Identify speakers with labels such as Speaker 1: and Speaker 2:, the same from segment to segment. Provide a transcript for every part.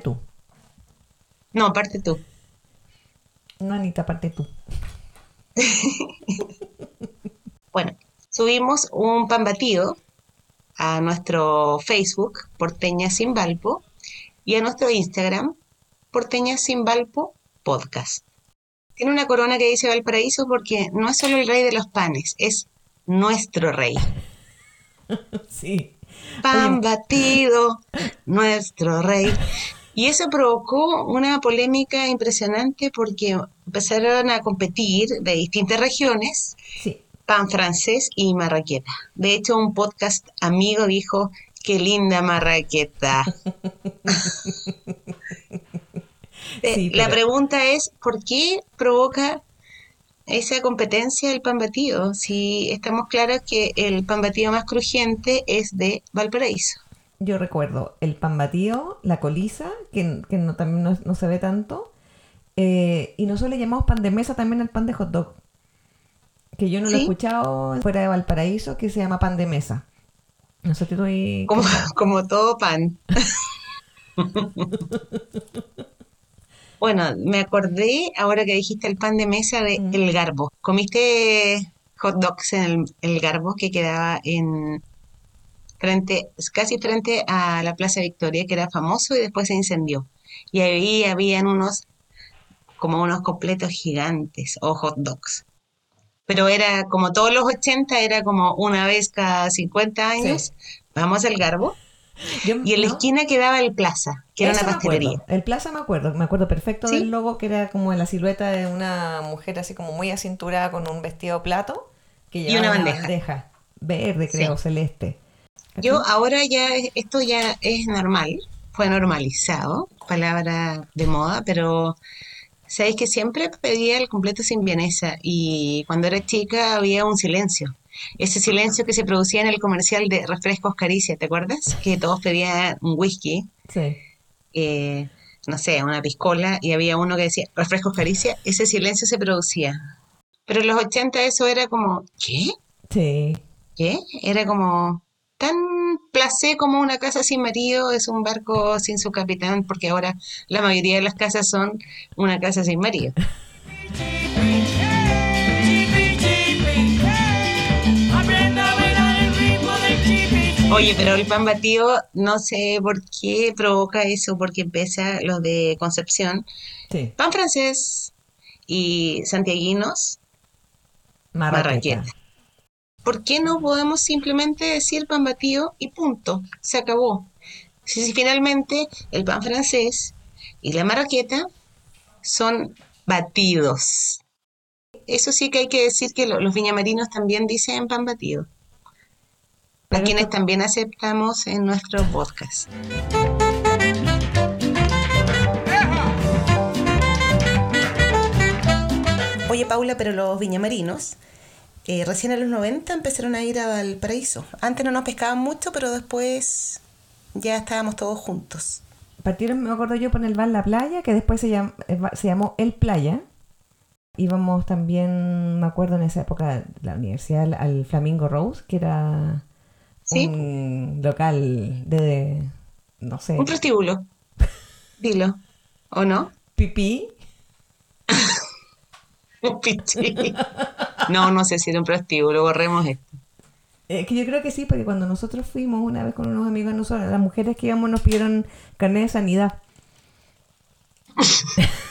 Speaker 1: tú.
Speaker 2: No, aparte tú.
Speaker 1: No, Anita, aparte tú.
Speaker 2: bueno, subimos un pan batido a nuestro Facebook, Porteña Sin Valpo, y a nuestro Instagram, Porteña Sin Valpo Podcast. Tiene una corona que dice Valparaíso porque no es solo el rey de los panes, es nuestro rey.
Speaker 1: sí.
Speaker 2: Pan batido, nuestro rey. Y eso provocó una polémica impresionante porque empezaron a competir de distintas regiones pan francés y marraqueta. De hecho, un podcast amigo dijo, qué linda marraqueta. Eh, la pregunta es, ¿por qué provoca esa competencia el pan batido? Si estamos claros que el pan batido más crujiente es de Valparaíso.
Speaker 1: Yo recuerdo el pan batido, la colisa, que, no, también no, se ve tanto, eh, y nosotros le llamamos pan de mesa también al pan de hot dog, que yo no lo he escuchado fuera de Valparaíso, que se llama pan de mesa. No sé, estoy...
Speaker 2: Como, como todo pan. Bueno, me acordé ahora que dijiste el pan de mesa de mm. El Garbo. ¿Comiste hot dogs en el, Garbo que quedaba en frente, casi frente a la Plaza Victoria, que era famoso y después se incendió? Y ahí habían unos, como unos completos gigantes o hot dogs. Pero era como todos los 80, era como una vez cada 50 años. Vamos al Garbo y en la esquina quedaba el Plaza, que era una pastelería.
Speaker 1: El Plaza me acuerdo, me acuerdo perfecto del logo, que era como la silueta de una mujer así como muy acinturada con un vestido plato. Que
Speaker 2: y una bandeja.
Speaker 1: Verde, creo, celeste.
Speaker 2: Yo ahora ya, esto ya es normal, fue normalizado, palabra de moda, pero sabéis que siempre pedía el completo sin vienesa y cuando era chica había un silencio ese silencio que se producía en el comercial de refrescos Caricia, ¿te acuerdas? Que todos pedían un whisky.
Speaker 1: Sí.
Speaker 2: Eh, no sé, una piscola, y había uno que decía refrescos Caricia, ese silencio se producía. Pero en los 80 eso era como, ¿qué?
Speaker 1: Sí.
Speaker 2: ¿Qué? Era como tan placé como una casa sin marido es un barco sin su capitán, porque ahora la mayoría de las casas son una casa sin marido. Oye, pero el pan batido, no sé por qué provoca eso, porque empieza los de Concepción. Pan francés y santiaguinos, marraqueta. ¿Por qué no podemos simplemente decir pan batido y punto? Se acabó. Si, finalmente el pan francés y la marraqueta son batidos. Eso sí que hay que decir que los viñamarinos también dicen pan batido a quienes también aceptamos en nuestro podcast. Oye, Paula, pero los viñamarinos eh, recién en los 90 empezaron a ir al paraíso. Antes no nos pescaban mucho, pero después ya estábamos todos juntos.
Speaker 1: Partieron, me acuerdo yo, por el bar La Playa, que después se, eh, se llamó El Playa. Íbamos también, me acuerdo en esa época, la universidad al Flamingo Rose, que era un local de, no sé.
Speaker 2: Un prostíbulo. Dilo. ¿O no?
Speaker 1: Pipí.
Speaker 2: No, no sé si era un prostíbulo, borremos esto.
Speaker 1: Es que yo creo que sí, porque cuando nosotros fuimos una vez con unos amigos nosotros, las mujeres que íbamos nos pidieron carnet de sanidad.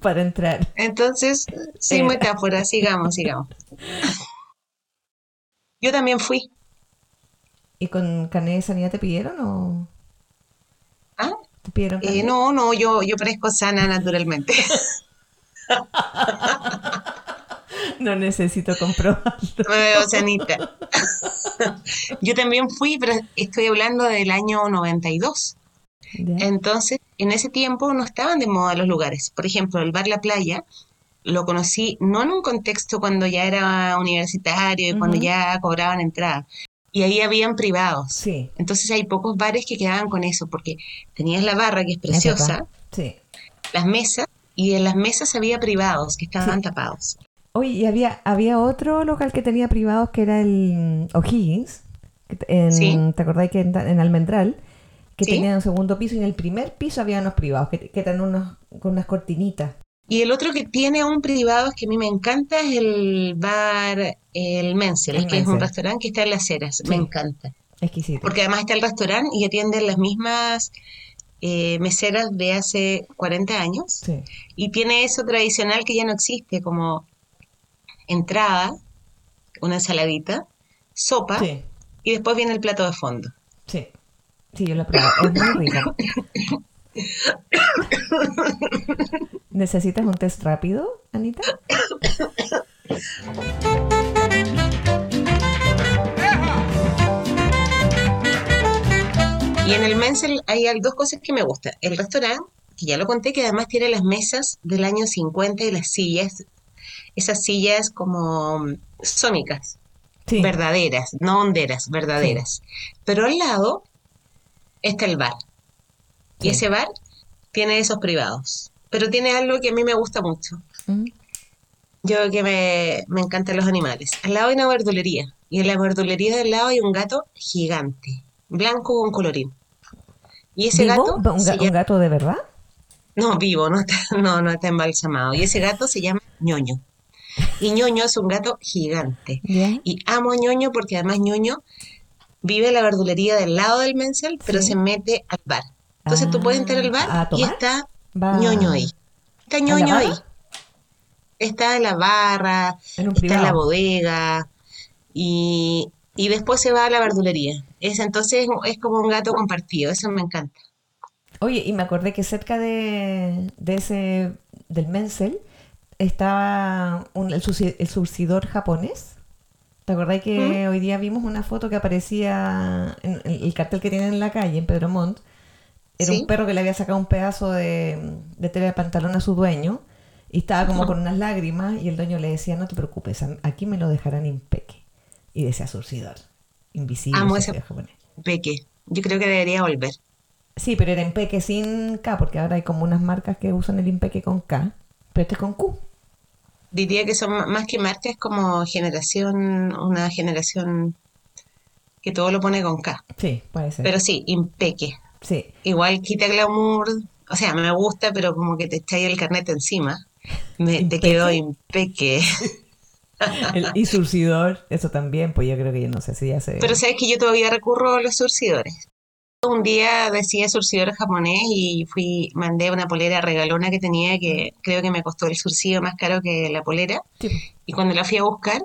Speaker 1: para entrar.
Speaker 2: Entonces, sin eh. metáfora, sigamos, sigamos. Yo también fui.
Speaker 1: ¿Y con carnet de sanidad te pidieron o...?
Speaker 2: ¿Ah? ¿Te pidieron eh, no, no, yo, yo parezco sana naturalmente.
Speaker 1: no necesito comprobarlo.
Speaker 2: Me veo sanita. yo también fui, pero estoy hablando del año 92. Entonces, en ese tiempo no estaban de moda los lugares. Por ejemplo, el bar La Playa lo conocí no en un contexto cuando ya era universitario y cuando ya cobraban entrada, y ahí habían privados.
Speaker 1: Sí.
Speaker 2: Entonces hay pocos bares que quedaban con eso, porque tenías la barra que es preciosa,
Speaker 1: sí.
Speaker 2: las mesas, y en las mesas había privados que estaban tapados.
Speaker 1: Oye, y había, había otro local que tenía privados que era el O'Higgins, ¿te acordáis que en, Almendral? que tenían un segundo piso y en el primer piso había unos privados que, que eran unos con unas cortinitas.
Speaker 2: Y el otro que tiene un privado que a mí me encanta es el bar El Mensel, que es un restaurante que está en las Heras. Me encanta.
Speaker 1: Exquisito.
Speaker 2: Porque además está el restaurante y atienden las mismas eh, meseras de hace 40 años. Sí. Y tiene eso tradicional que ya no existe, como entrada, una ensaladita, sopa y después viene el plato de fondo.
Speaker 1: Sí, sí, yo lo he probado. Es muy rico. ¿Necesitas un test rápido, Anita?
Speaker 2: Y en el Mensel hay dos cosas que me gustan. El restaurante, que ya lo conté, que además tiene las mesas del año 50 y las sillas, esas sillas como sónicas, verdaderas, no honderas, verdaderas. Pero al lado está el bar. Y ese bar tiene esos privados. Pero tiene algo que a mí me gusta mucho. Mm. Yo que me, me encantan los animales. Al lado hay una verdulería. Y en la verdulería del lado hay un gato gigante, blanco con colorín.
Speaker 1: Y ese gato. ¿Un, gato de verdad?
Speaker 2: No, vivo, no está, no, no está embalsamado. Y ese gato se llama ñoño. Y ñoño es un gato gigante. Y amo a ñoño porque además ñoño vive en la verdulería del lado del Mensel, pero se mete al bar. Entonces tú puedes entrar al bar y está ñoño ahí. Está ñoño ahí. Está en la barra, está en la bodega y, después se va a la verdulería. Es, entonces es como un gato compartido, eso me encanta.
Speaker 1: Oye, y me acordé que cerca de, ese, del Mensel, estaba el, surcidor japonés. ¿Te acordás que hoy día vimos una foto que aparecía en el cartel que tienen en la calle, en Pedro Montt, era un perro que le había sacado un pedazo de, de tela de pantalón a su dueño y estaba como con unas lágrimas y el dueño le decía, no te preocupes, aquí me lo dejarán impeque. Y decía surcidor, invisible.
Speaker 2: Amo ese peque. Yo creo que debería volver.
Speaker 1: Sí, pero era impeque sin K, porque ahora hay como unas marcas que usan el impeque con K, pero este es con Q.
Speaker 2: Diría que son más que marcas como generación, una generación que todo lo pone con K.
Speaker 1: Sí, puede ser.
Speaker 2: Pero sí, impeque.
Speaker 1: Sí.
Speaker 2: Igual quita glamour, o sea, me gusta, pero como que te echáis el carnet encima. Me, te quedó impeque.
Speaker 1: y surcidor, eso también, pues yo creo que yo no sé si ya sé.
Speaker 2: Pero sabes que yo todavía recurro a los surcidores. Un día decía surcidor japonés y fui, mandé una polera regalona que tenía que creo que me costó el surcido más caro que la polera. Y cuando la fui a buscar,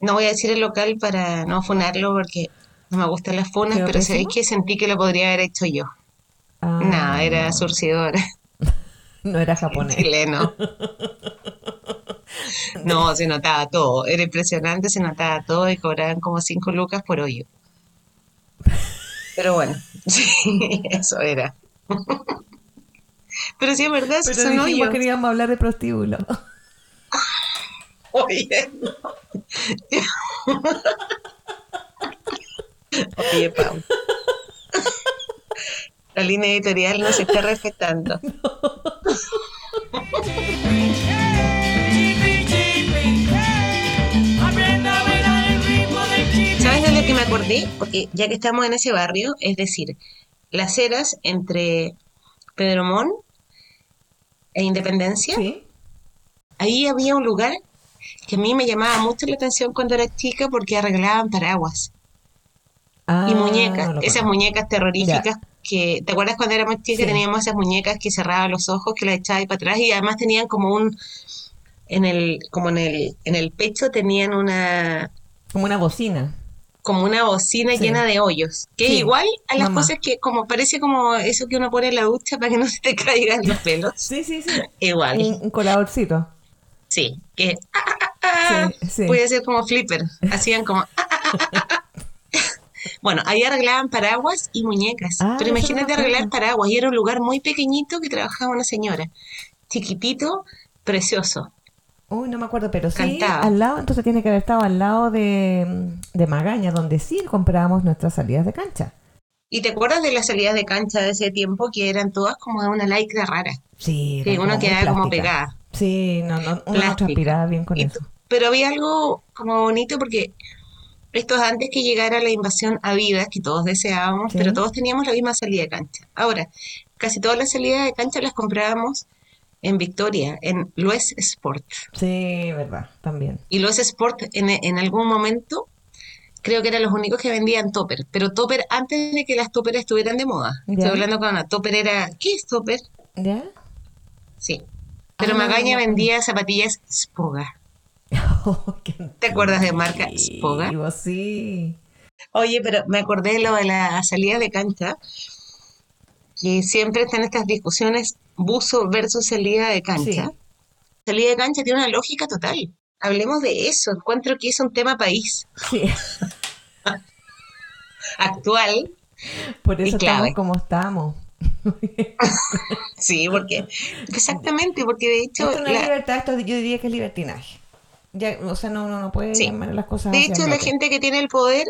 Speaker 2: no voy a decir el local para no funarlo porque no me gustan las funas, pero sabéis que sentí que lo podría haber hecho yo. Ah. Nada, era surcidor.
Speaker 1: No era japonés.
Speaker 2: Chileno. No, se notaba todo. Era impresionante, se notaba todo y cobraban como cinco lucas por hoyo. Pero bueno, sí, eso era. Pero sí, es verdad,
Speaker 1: Pero son hoyos. queríamos hablar de prostíbulo.
Speaker 2: Oye, Oye, Pau. La línea editorial no se está respetando. ¿Sabes me acordé? Porque ya que estamos en ese barrio, es decir, las eras entre Pedromón e Independencia, ahí había un lugar que a mí me llamaba mucho la atención cuando era chica porque arreglaban paraguas y ah, muñecas, esas muñecas terroríficas que, ¿te acuerdas cuando éramos chicas teníamos esas muñecas que cerraban los ojos, que las echabas para atrás y además tenían como un, en el, como en el, en el pecho tenían una...
Speaker 1: Como una bocina.
Speaker 2: Como una bocina llena de hoyos, que es igual a las cosas que como parece como eso que uno pone en la ducha para que no se te caigan los pelos.
Speaker 1: Sí, sí, sí.
Speaker 2: Igual.
Speaker 1: Un, coladorcito.
Speaker 2: Sí, que ah, ah, ah, puede ser como flipper, hacían como Bueno, ahí arreglaban paraguas y muñecas. Ah, pero imagínate arreglar paraguas. Y era un lugar muy pequeñito que trabajaba una señora. Chiquitito, precioso.
Speaker 1: Uy, no me acuerdo, pero sí, al lado, entonces tiene que haber estado al lado de, Magaña, donde sí comprábamos nuestras salidas de cancha.
Speaker 2: ¿Y te acuerdas de las salidas de cancha de ese tiempo que eran todas como de una lycra rara?
Speaker 1: Sí.
Speaker 2: Que uno quedaba como pegada.
Speaker 1: Sí, no, no, uno transpiraba bien con eso.
Speaker 2: Pero había algo como bonito porque Esto es antes que llegara la invasión a vidas que todos deseábamos, pero todos teníamos la misma salida de cancha. Ahora, casi todas las salidas de cancha las comprábamos en Victoria, en Lues Sport.
Speaker 1: Sí, verdad, también.
Speaker 2: Y Lues Sport en, en algún momento creo que eran los únicos que vendían topper, pero topper antes de que las topper estuvieran de moda. Estoy hablando con una topper era, ¿qué es topper? ¿Ya? Sí. Pero ah, Magaña vendía zapatillas Spoga. Oh, ¿Te acuerdas de marca Spoga?
Speaker 1: Sí.
Speaker 2: Oye, pero me acordé lo de la salida de cancha, que siempre están estas discusiones buzo versus salida de cancha. Salida de cancha tiene una lógica total. Hablemos de eso. Encuentro que es un tema país. Sí. Actual.
Speaker 1: Por eso estamos como estamos.
Speaker 2: sí, porque exactamente, porque de hecho
Speaker 1: esto no es libertad, esto yo diría que es libertinaje. Ya, o sea, no, no, no puede llamar las cosas.
Speaker 2: De hecho, la gente que tiene el poder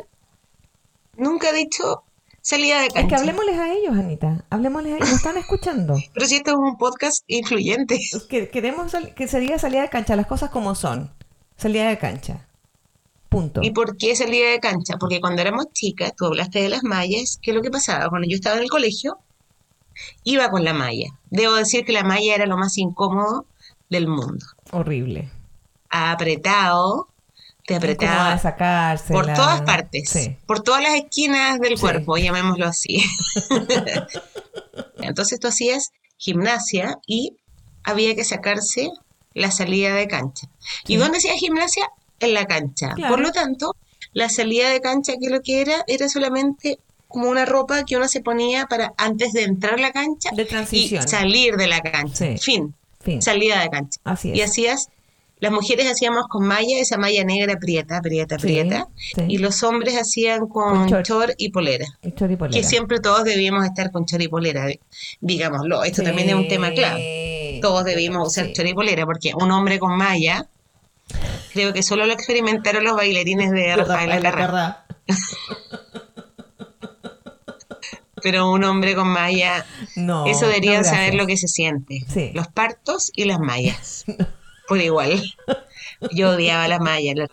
Speaker 2: nunca ha dicho salida de cancha.
Speaker 1: Es que hablemosles a ellos, Anita. Hablemosles a ellos. están escuchando.
Speaker 2: Pero si esto es un podcast influyente.
Speaker 1: Que queremos que se diga salida de cancha, las cosas como son. Salida de cancha. Punto.
Speaker 2: ¿Y por qué salida de cancha? Porque cuando éramos chicas, tú hablaste de las mallas, ¿qué es lo que pasaba? Cuando yo estaba en el colegio, iba con la malla. Debo decir que la malla era lo más incómodo del mundo.
Speaker 1: Horrible.
Speaker 2: Apretado, te apretaba
Speaker 1: sacarse
Speaker 2: por todas partes, por todas las esquinas del cuerpo, llamémoslo así. Entonces tú hacías gimnasia y había que sacarse la salida de cancha. ¿Y dónde hacía gimnasia? En la cancha. Por lo tanto, la salida de cancha que lo que era era solamente como una ropa que uno se ponía para antes de entrar a la cancha
Speaker 1: de transición.
Speaker 2: y salir de la cancha. Fin. Salida de cancha.
Speaker 1: Así
Speaker 2: Y hacías, las mujeres hacíamos con malla, esa malla negra prieta, prieta, prieta, y los hombres hacían con, chor. y polera. Que siempre todos debíamos estar con chor y polera, digámoslo. Esto también es un tema clave. Todos debíamos usar chor y polera, porque un hombre con malla, creo que solo lo experimentaron los bailarines de Rafael Carrá. pero un hombre con malla, no, eso deberían saber lo que se siente. Los partos y las mallas, por igual. Yo odiaba las mallas,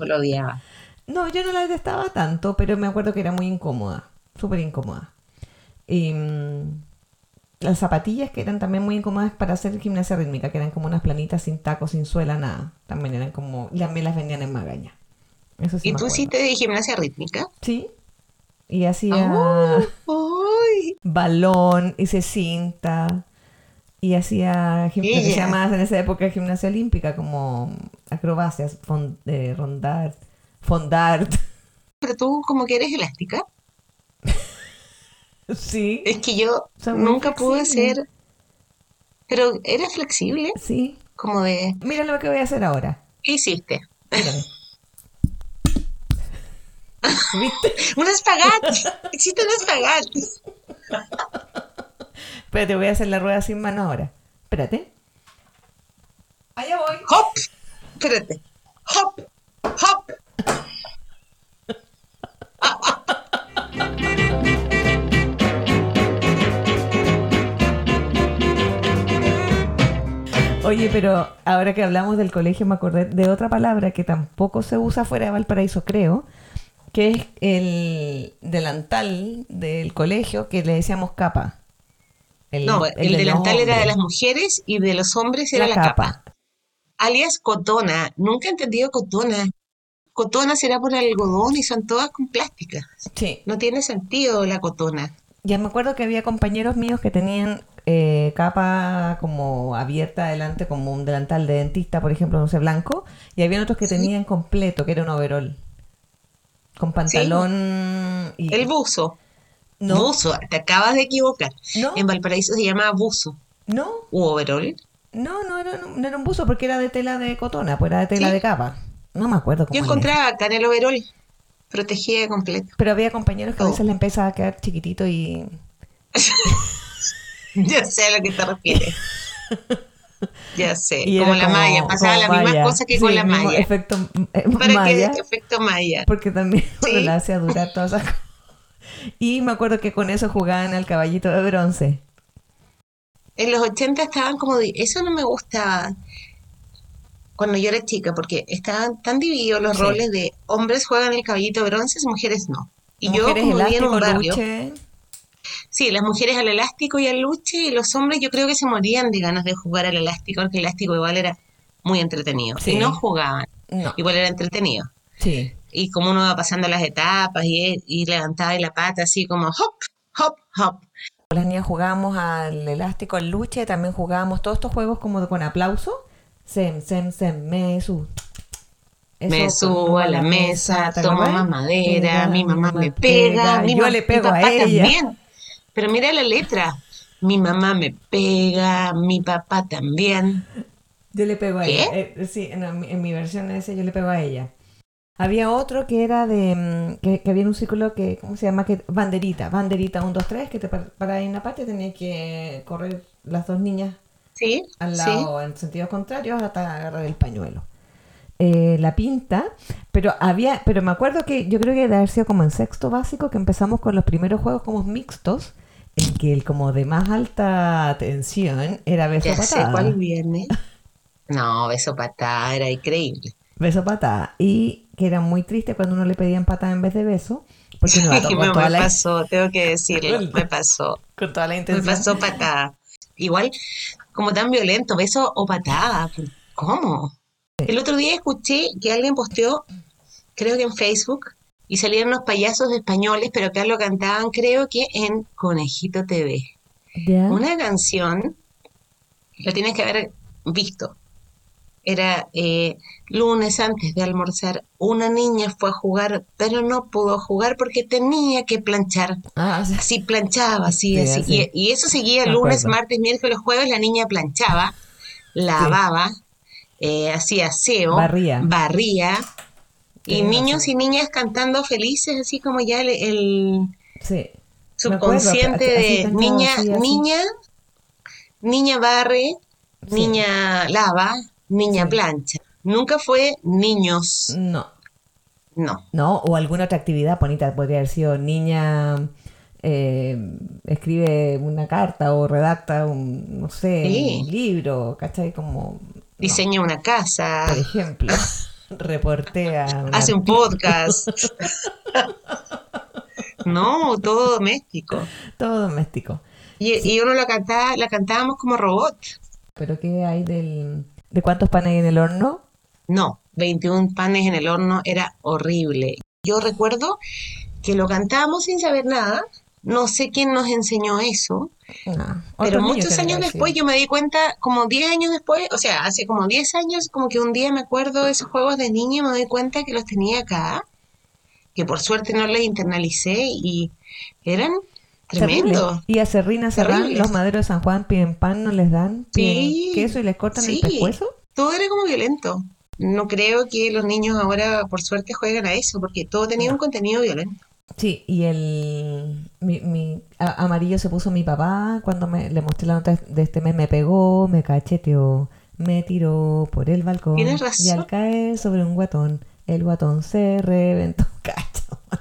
Speaker 2: lo odiaba.
Speaker 1: No, yo no la detestaba tanto, pero me acuerdo que era muy incómoda, súper incómoda. Y mm, las zapatillas que eran también muy incómodas para hacer gimnasia rítmica, que eran como unas planitas sin tacos, sin suela, nada. También eran como, las me las vendían en Magaña.
Speaker 2: ¿Y tú hiciste de gimnasia rítmica?
Speaker 1: Sí, y hacía balón, hice cinta y hacía gimnasia, que se llamaba en esa época gimnasia olímpica, como acrobacias, eh, rondar, fondar.
Speaker 2: Pero tú como que eres elástica.
Speaker 1: sí.
Speaker 2: Es que yo nunca pude ser... Pero eres flexible.
Speaker 1: Sí.
Speaker 2: Como de...
Speaker 1: Mira lo que voy a hacer ahora.
Speaker 2: ¿Qué hiciste? ¿Viste? un espagat. Existe un espagat.
Speaker 1: Espérate, voy a hacer la rueda sin mano ahora. Espérate. Allá voy.
Speaker 2: Hop. Espérate. Hop. Hop.
Speaker 1: Oye, pero ahora que hablamos del colegio me acordé de otra palabra que tampoco se usa fuera de Valparaíso, creo, que es el delantal del colegio que le decíamos capa.
Speaker 2: No, el, delantal era de las mujeres y de los hombres era la, capa. Alias cotona. Nunca he entendido cotona. Cotona será por algodón y son todas con plástica.
Speaker 1: Sí.
Speaker 2: No tiene sentido la cotona.
Speaker 1: Ya me acuerdo que había compañeros míos que tenían eh, capa como abierta adelante, como un delantal de dentista, por ejemplo, no sé, blanco, y había otros que tenían completo, que era un overol con pantalón
Speaker 2: y... El buzo. No. Buzo, te acabas de equivocar. No. En Valparaíso se llama buzo.
Speaker 1: No.
Speaker 2: ¿U overol?
Speaker 1: No, no era, no era un buzo porque era de tela de cotona, pues era de tela de capa. No me acuerdo
Speaker 2: cómo Yo encontraba acá en el overol, protegida completo.
Speaker 1: Pero había compañeros que a veces le empezaba a quedar chiquitito y...
Speaker 2: ya sé a lo que te refieres. Ya sé, como la malla, pasaba la misma cosa que con la malla.
Speaker 1: Efecto
Speaker 2: eh, Para malla. Que, efecto malla.
Speaker 1: Porque también ¿Sí? la hacía durar todas esas cosas. Y me acuerdo que con eso jugaban al caballito de bronce.
Speaker 2: En los 80 estaban como, eso no me gusta. cuando yo era chica, porque estaban tan divididos los roles de hombres juegan el caballito de bronce, mujeres no. Y yo como vivía en un barrio. Sí, las mujeres al elástico y al luche, y los hombres yo creo que se morían de ganas de jugar al elástico, porque el elástico igual era muy entretenido. Si no jugaban, igual era entretenido.
Speaker 1: Sí.
Speaker 2: Y como uno va pasando las etapas y, y levantaba la pata así como hop, hop, hop.
Speaker 1: Las niñas jugábamos al elástico, al luche, también jugábamos todos estos juegos como con aplauso. Sem, sem, sem, me su.
Speaker 2: me subo a la mesa, tomo más madera, mi mamá me pega, mi yo le pego a ella. también. Pero mira la letra. Mi mamá me pega, mi papá también.
Speaker 1: Yo le pego a ella. Eh, sí, en, mi versión ese yo le pego a ella. Había otro que era de. Mm, que, había un círculo que. ¿Cómo se llama? Que, banderita. Banderita 1, 2, 3. Que te para en la parte tenía que correr las dos niñas.
Speaker 2: Sí.
Speaker 1: Al lado, en sentido contrario, hasta agarrar el pañuelo. Eh, la pinta, pero había, pero me acuerdo que yo creo que debe haber sido como en sexto básico que empezamos con los primeros juegos como mixtos, en que el como de más alta tensión era beso ya patada.
Speaker 2: Sé cuál viene. No, beso patada era increíble.
Speaker 1: Beso patada. Y que era muy triste cuando uno le pedían patada en vez de beso. Porque
Speaker 2: no, me, me pasó, tengo que decirlo, me pasó.
Speaker 1: Con toda la intención.
Speaker 2: Me pasó patada. Igual, como tan violento, beso o patada. ¿Cómo? El otro día escuché que alguien posteó, creo que en Facebook, y salieron los payasos españoles, pero acá lo cantaban, creo que en Conejito TV. Una canción, lo tienes que haber visto. Era eh, lunes antes de almorzar. Una niña fue a jugar, pero no pudo jugar porque tenía que planchar. Ah, Así planchaba, así, así. Y, eso seguía lunes, martes, miércoles, jueves. La niña planchaba, lavaba, eh, hacía aseo, barría. barría y niños y niñas cantando felices, así como ya el, subconsciente de niña, niña, niña barre, niña lava, niña plancha. Nunca fue niños.
Speaker 1: No.
Speaker 2: No.
Speaker 1: No, o alguna otra actividad bonita, podría haber sido niña eh, escribe una carta o redacta un, no sé, un libro, ¿cachai? Como...
Speaker 2: Diseña una casa.
Speaker 1: Por ejemplo. reportea.
Speaker 2: Hace un podcast. no, todo doméstico.
Speaker 1: Todo doméstico.
Speaker 2: Y, uno la cantaba, la cantábamos como robot.
Speaker 1: ¿Pero qué hay del, de cuántos panes en el horno?
Speaker 2: No, 21 panes en el horno era horrible. Yo recuerdo que lo cantábamos sin saber nada. No sé quién nos enseñó eso, ah, pero muchos años después yo me di cuenta, como 10 años después, o sea, hace como 10 años, como que un día me acuerdo de esos juegos de niño y me doy cuenta que los tenía acá, que por suerte no los internalicé y eran tremendos.
Speaker 1: Y a Serrina Serrán, los maderos de San Juan piden pan, no les dan, piden queso y les cortan el pescuezo.
Speaker 2: Todo era como violento. No creo que los niños ahora, por suerte, jueguen a eso, porque todo tenía un contenido violento.
Speaker 1: Sí, y el mi, amarillo se puso mi papá cuando me, le mostré la nota de este mes, me pegó, me cacheteó, me tiró por el balcón y al caer sobre un guatón, el guatón se reventó.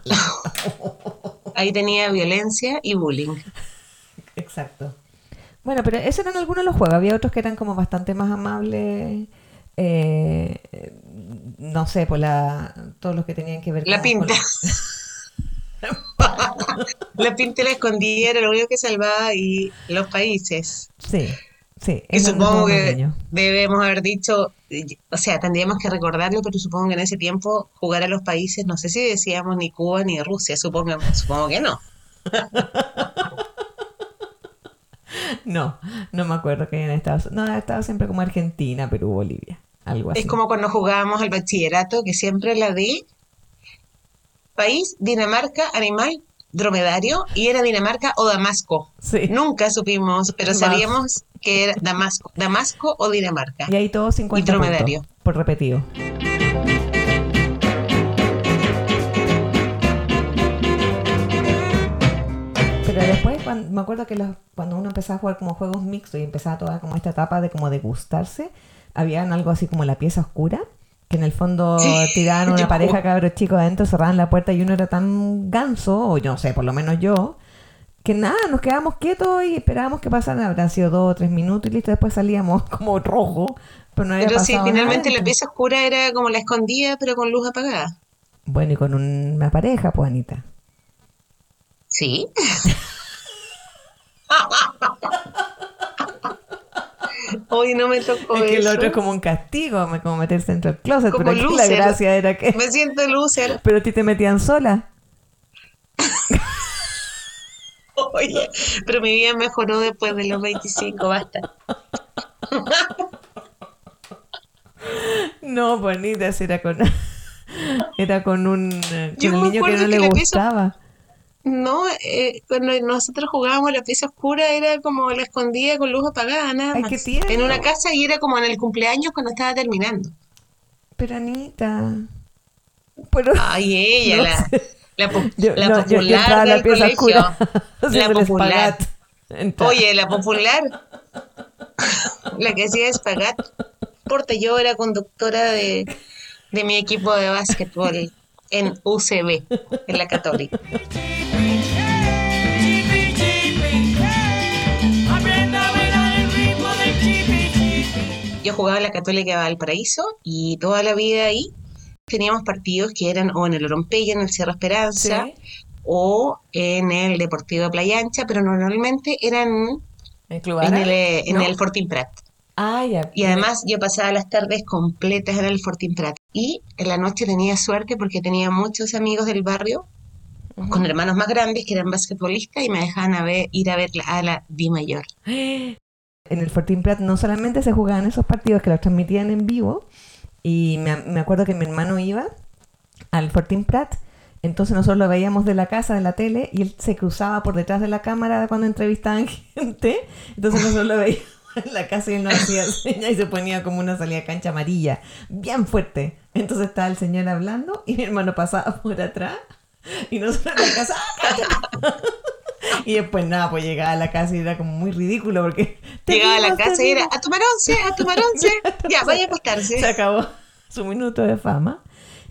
Speaker 2: Ahí tenía violencia y bullying.
Speaker 1: Exacto. Bueno, pero esos eran algunos de los juegos. Había otros que eran como bastante más amables. Eh, no sé, por la, todos los que tenían que ver
Speaker 2: la pinta. la pinta la escondía era lo único que salvaba y los países.
Speaker 1: Sí, sí.
Speaker 2: Y supongo que debemos haber dicho, o sea, tendríamos que recordarlo, pero supongo que en ese tiempo jugar a los países, no sé si decíamos ni Cuba ni Rusia, supongo, supongo que no.
Speaker 1: no, no me acuerdo que hayan estado. No, ha estado siempre como Argentina, Perú, Bolivia. Algo así.
Speaker 2: Es como cuando jugábamos al bachillerato, que siempre la di país, Dinamarca, animal, dromedario, y era Dinamarca o Damasco. Nunca supimos, pero sabíamos que era Damasco, Damasco o Dinamarca.
Speaker 1: Y ahí todo 50 y dromedario. por repetido. Pero después, me acuerdo que cuando uno empezaba a jugar como juegos mixtos y empezaba toda como esta etapa de como de gustarse, habían algo así como la pieza oscura que en el fondo tiraban una pareja cabros chicos adentro, cerraban la puerta y uno era tan ganso, o yo no sé, por lo menos yo, que nada, nos quedábamos quietos y esperábamos que pasaran, habrán sido dos o tres minutos y listo, después salíamos como rojo. Pero, no había pero sí,
Speaker 2: finalmente la pieza oscura era como la escondida, pero con luz apagada.
Speaker 1: Bueno, y con una pareja, pues Anita.
Speaker 2: Sí. Hoy no me tocó
Speaker 1: es que el otro es como un castigo, como meterse dentro del closet. pero aquí la gracia era que.
Speaker 2: Me siento loser.
Speaker 1: Pero a ti te metían sola.
Speaker 2: Oye, pero mi vida mejoró después de los 25, basta.
Speaker 1: no, bonita, era con. Era con un, con niño que no le gustaba.
Speaker 2: No, eh, cuando nosotros jugábamos la pieza oscura era como la escondida con luz apagada, nada más. En una casa y era como en el cumpleaños cuando estaba terminando.
Speaker 1: Pero Anita.
Speaker 2: Ay, ella, la, la, popular del colegio. la popular. Oye, la popular. la que hacía espagat. Porque yo era conductora de, de mi equipo de básquetbol en UCB, en la Católica. Yo jugaba en la Católica de Valparaíso y toda la vida ahí teníamos partidos que eran o en el Orompeya, en el Sierra Esperanza, o en el Deportivo de Playa Ancha, pero normalmente eran en el, en el Fortín Prat.
Speaker 1: Ah, ya.
Speaker 2: Y además yo pasaba las tardes completas en el Fortín Prat. Y en la noche tenía suerte porque tenía muchos amigos del barrio con hermanos más grandes que eran basquetbolistas y me dejaban a ver, ir a ver a la Di Mayor.
Speaker 1: En el Fortín Prat no solamente se jugaban esos partidos que los transmitían en vivo, y me, acuerdo que mi hermano iba al Fortín Prat, entonces nosotros lo veíamos de la casa, de la tele, y él se cruzaba por detrás de la cámara cuando entrevistaban gente, entonces nosotros lo veíamos en la casa y él nos hacía señas y se ponía como una salida cancha amarilla, bien fuerte. Entonces estaba el señor hablando y mi hermano pasaba por atrás y nosotros en la casa, ¡ah, y después nada, pues llegaba a la casa y era como muy ridículo porque...
Speaker 2: Llegaba a la casa y era, a tomar once, a tomar once, ya, vaya a acostarse.
Speaker 1: Se acabó su minuto de fama.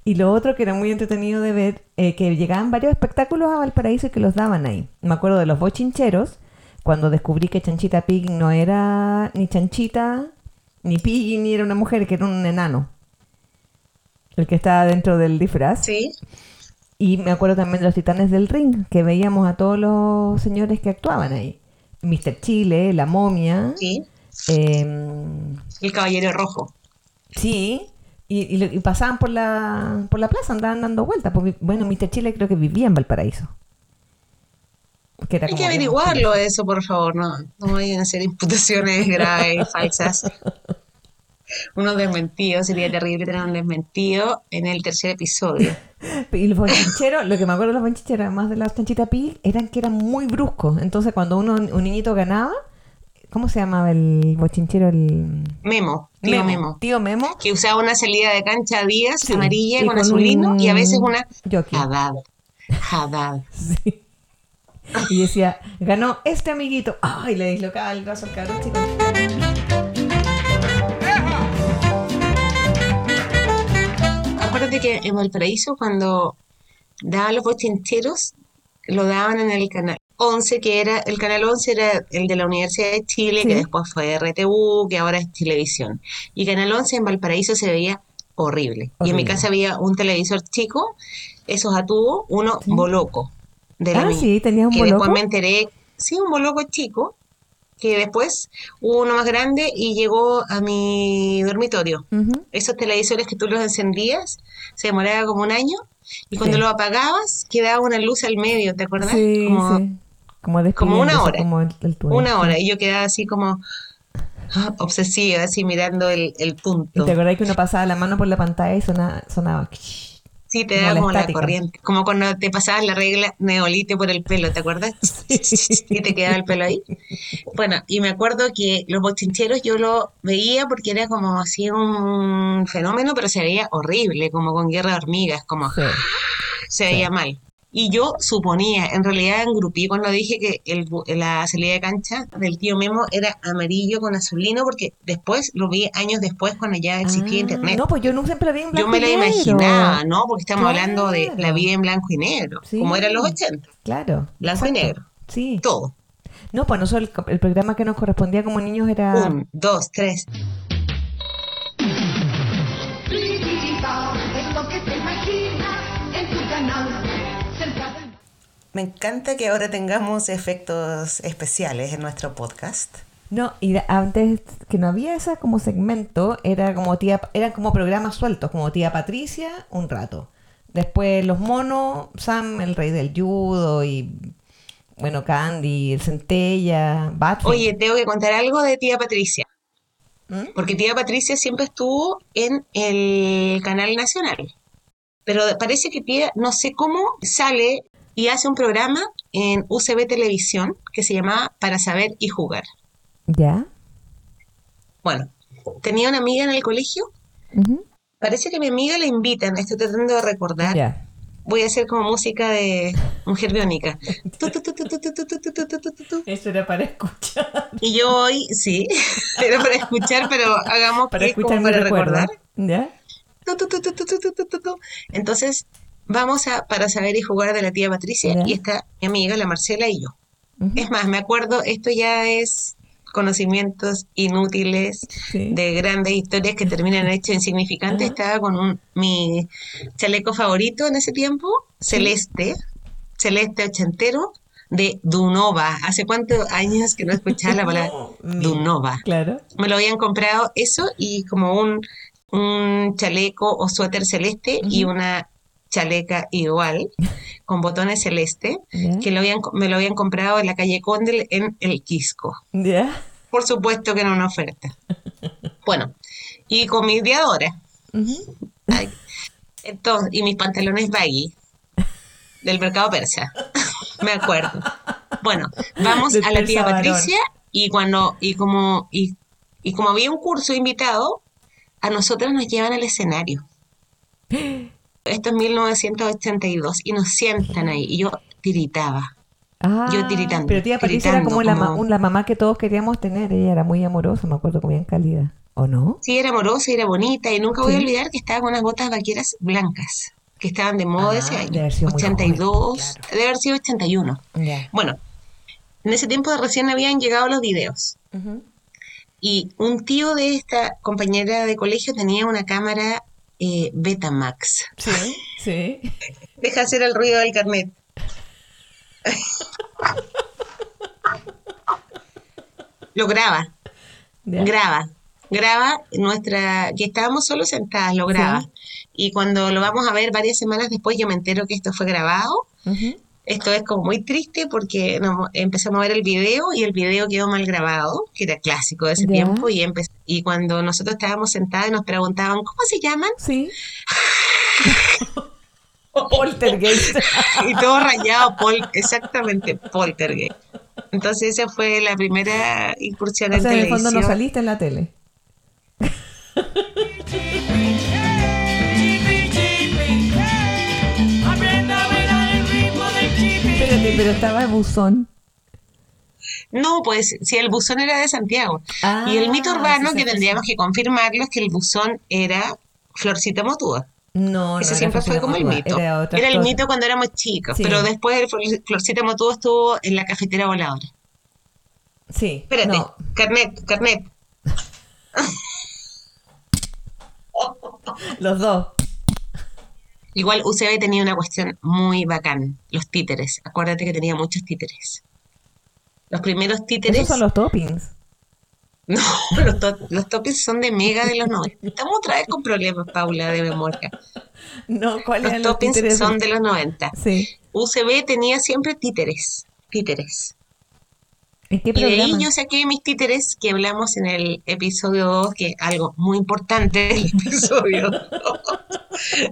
Speaker 1: Y lo otro que era muy entretenido de ver, eh, que llegaban varios espectáculos a Valparaíso y que los daban ahí. Me acuerdo de los bochincheros, cuando descubrí que Chanchita Pig no era ni Chanchita, ni Piggy, ni era una mujer, que era un enano. El que estaba dentro del disfraz.
Speaker 2: Sí.
Speaker 1: Y me acuerdo también de los Titanes del Ring, que veíamos a todos los señores que actuaban ahí. Mr. Chile, La Momia.
Speaker 2: Sí. Em, el Caballero Rojo.
Speaker 1: Sí. Y, pasaban por la, por la plaza, andaban dando vueltas. Bueno, Mr. Chile creo que vivía en Valparaíso.
Speaker 2: Hay que averiguarlo eso, por favor. No, no vayan a hacer imputaciones graves, falsas. unos desmentidos, sería terrible tener un desmentido en el tercer episodio.
Speaker 1: Y los bonchincheros, lo que me acuerdo de los bonchincheros, además de las chanchitas pi, eran que eran muy bruscos. Entonces, cuando uno, un niñito ganaba, ¿cómo se llamaba el bochinchero? El...
Speaker 2: Memo, tío Memo.
Speaker 1: Tío Memo.
Speaker 2: Que usaba una salida de cancha días amarilla con, azulino y a veces una Haddad. Haddad. Sí.
Speaker 1: Y decía, ganó este amiguito. Ay, le dislocaba el brazo al cabrón chico.
Speaker 2: Acuérdate que en Valparaíso cuando daban los bochincheros, lo daban en el canal 11, que era, el canal 11 era el de la Universidad de Chile, que después fue RTU, que ahora es televisión. Y Canal 11 en Valparaíso se veía horrible. Y en mi casa había un televisor chico, esos a tubo, uno boloco.
Speaker 1: De la ah, sí, tenías un
Speaker 2: que
Speaker 1: boloco.
Speaker 2: Después me enteré, sí, un boloco chico, que después hubo uno más grande y llegó a mi dormitorio. Esos televisores que tú los encendías, se demoraba como un año, y cuando lo apagabas, quedaba una luz al medio, ¿te acuerdas?
Speaker 1: Sí, como, sí.
Speaker 2: Como, una hora. una hora, y yo quedaba así como ah, obsesiva, así mirando el, el punto.
Speaker 1: ¿Y te acordás que uno pasaba la mano por la pantalla y sonaba... sonaba
Speaker 2: Sí, te da como la, corriente. Como cuando te pasabas la regla neolite por el pelo, ¿te acuerdas? y te quedaba el pelo ahí. Bueno, y me acuerdo que los bochincheros yo lo veía porque era como así un fenómeno, pero se veía horrible, como con guerra de hormigas, como se veía mal. Y yo suponía, en realidad engrupí cuando dije que el, la salida de cancha del tío Memo era amarillo con azulino, porque después lo vi años después cuando ya existía ah, internet.
Speaker 1: No, pues yo no siempre vi en blanco
Speaker 2: Yo me la imaginaba, ¿no? Porque estamos hablando de la vida en blanco y negro, como eran los 80.
Speaker 1: Claro.
Speaker 2: Blanco y negro.
Speaker 1: Sí.
Speaker 2: Todo.
Speaker 1: No, pues nosotros el, el programa que nos correspondía como niños era...
Speaker 2: Un, dos, tres. Me encanta que ahora tengamos efectos especiales en nuestro podcast.
Speaker 1: No, y antes que no había esa como segmento, era como tía, eran como programas sueltos, como tía Patricia, un rato. Después los monos, Sam, el rey del judo y bueno, Candy, el Centella, Batman.
Speaker 2: Oye, tengo que contar algo de tía Patricia. ¿Mm? Porque tía Patricia siempre estuvo en el canal nacional. Pero parece que tía, no sé cómo, sale y hace un programa en UCB Televisión que se llamaba Para Saber y Jugar.
Speaker 1: ¿Ya?
Speaker 2: Bueno, tenía una amiga en el colegio. Parece que mi amiga la invitan, estoy tratando de recordar. Voy a hacer como música de mujer biónica.
Speaker 1: Eso era para escuchar.
Speaker 2: Y yo hoy, sí, era para escuchar, pero hagamos
Speaker 1: para escuchar para recordar. ¿Ya?
Speaker 2: Entonces, vamos a para saber y jugar de la tía Patricia y está mi amiga, la Marcela y yo. Es más, me acuerdo, esto ya es conocimientos inútiles de grandes historias que terminan hechos insignificantes. Estaba con un, mi chaleco favorito en ese tiempo, celeste, celeste ochentero, de Dunova. ¿Hace cuántos años que no escuchaba la palabra Dunova?
Speaker 1: Claro.
Speaker 2: Me lo habían comprado eso y como un, un chaleco o suéter celeste y una chaleca igual, con botones celeste, que lo habían, me lo habían comprado en la calle Condel en el Quisco. Por supuesto que era una oferta. Bueno, y con mi diadora. entonces, y mis pantalones baggy del mercado persa. me acuerdo. Bueno, vamos a la tía Patricia y cuando, y como, y, y como había un curso invitado, a nosotros nos llevan al escenario. esto es 1982 y nos sientan ahí y yo tiritaba.
Speaker 1: Ah, yo tiritando. Pero tía Patricia era como, La, mamá que todos queríamos tener, ella era muy amorosa, me acuerdo como bien cálida, ¿o no?
Speaker 2: Sí, era amorosa y era bonita y nunca voy a olvidar que estaba con unas botas vaqueras blancas que estaban de moda ese ah, año. 82, debe haber sido 81. Bueno, en ese tiempo recién habían llegado los videos. Y un tío de esta compañera de colegio tenía una cámara eh, Betamax.
Speaker 1: Sí, sí.
Speaker 2: Deja hacer el ruido del carnet. Lo graba. Graba. Graba nuestra. que estábamos solo sentadas, lo graba. Y cuando lo vamos a ver varias semanas después, yo me entero que esto fue grabado. Esto es como muy triste porque empezamos a ver el video y el video quedó mal grabado, que era clásico de ese tiempo, y, y cuando nosotros estábamos sentados y nos preguntaban, ¿cómo se llaman?
Speaker 1: Sí. poltergeist.
Speaker 2: y todo rayado, pol exactamente, poltergeist. Entonces esa fue la primera incursión en televisión.
Speaker 1: en el fondo no saliste en la tele. pero estaba el buzón.
Speaker 2: No, pues si el buzón era de Santiago. y el mito ah, urbano que tendríamos que confirmarlo es que el buzón era Florcita Motúa.
Speaker 1: No,
Speaker 2: Ese siempre fue como el mito. Era, el mito cuando éramos chicos, pero después el Florcita Motúa estuvo en la cafetera voladora.
Speaker 1: Sí.
Speaker 2: Espérate, carnet, carnet.
Speaker 1: Los dos.
Speaker 2: Igual UCB tenía una cuestión muy bacán, los títeres. Acuérdate que tenía muchos títeres. Los primeros títeres...
Speaker 1: Esos son los toppings.
Speaker 2: No, los, toppings son de mega de los 90. Estamos otra vez con problemas, Paula, de memoria.
Speaker 1: No, ¿cuáles
Speaker 2: los toppings son de los 90.
Speaker 1: Sí.
Speaker 2: UCB tenía siempre títeres. Títeres.
Speaker 1: ¿En qué
Speaker 2: y de ahí yo saqué mis títeres que hablamos en el episodio 2, que es algo muy importante del episodio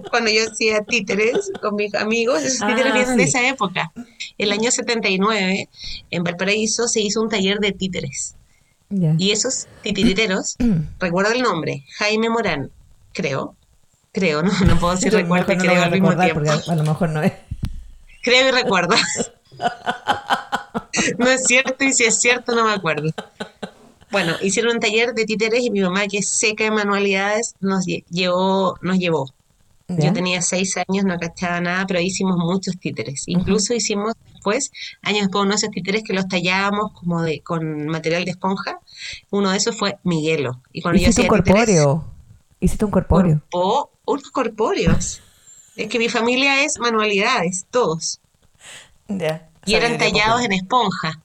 Speaker 2: Cuando yo hacía títeres con mis amigos, esos títeres ah, vienen de esa época. El año 79, en Valparaíso, se hizo un taller de títeres. Y esos titiriteros, recuerdo el nombre, Jaime Morán, creo. Creo, no, no puedo decir recuerdo creo al mismo tiempo.
Speaker 1: A lo mejor no es.
Speaker 2: Creo y recuerdo. no es cierto y si es cierto no me acuerdo. Bueno, hicieron un taller de títeres y mi mamá, que es seca de manualidades, nos llevó, nos llevó. Yo tenía seis años, no cachaba nada, pero hicimos muchos títeres. Incluso hicimos después, años después, uno de esos títeres que los tallábamos como de con material de esponja. Uno de esos fue Miguelo.
Speaker 1: Y cuando Hiciste yo un corpóreo. Hiciste un corpóreo.
Speaker 2: unos corpóreos. Es que mi familia es manualidades, todos. Y eran tallados en esponja.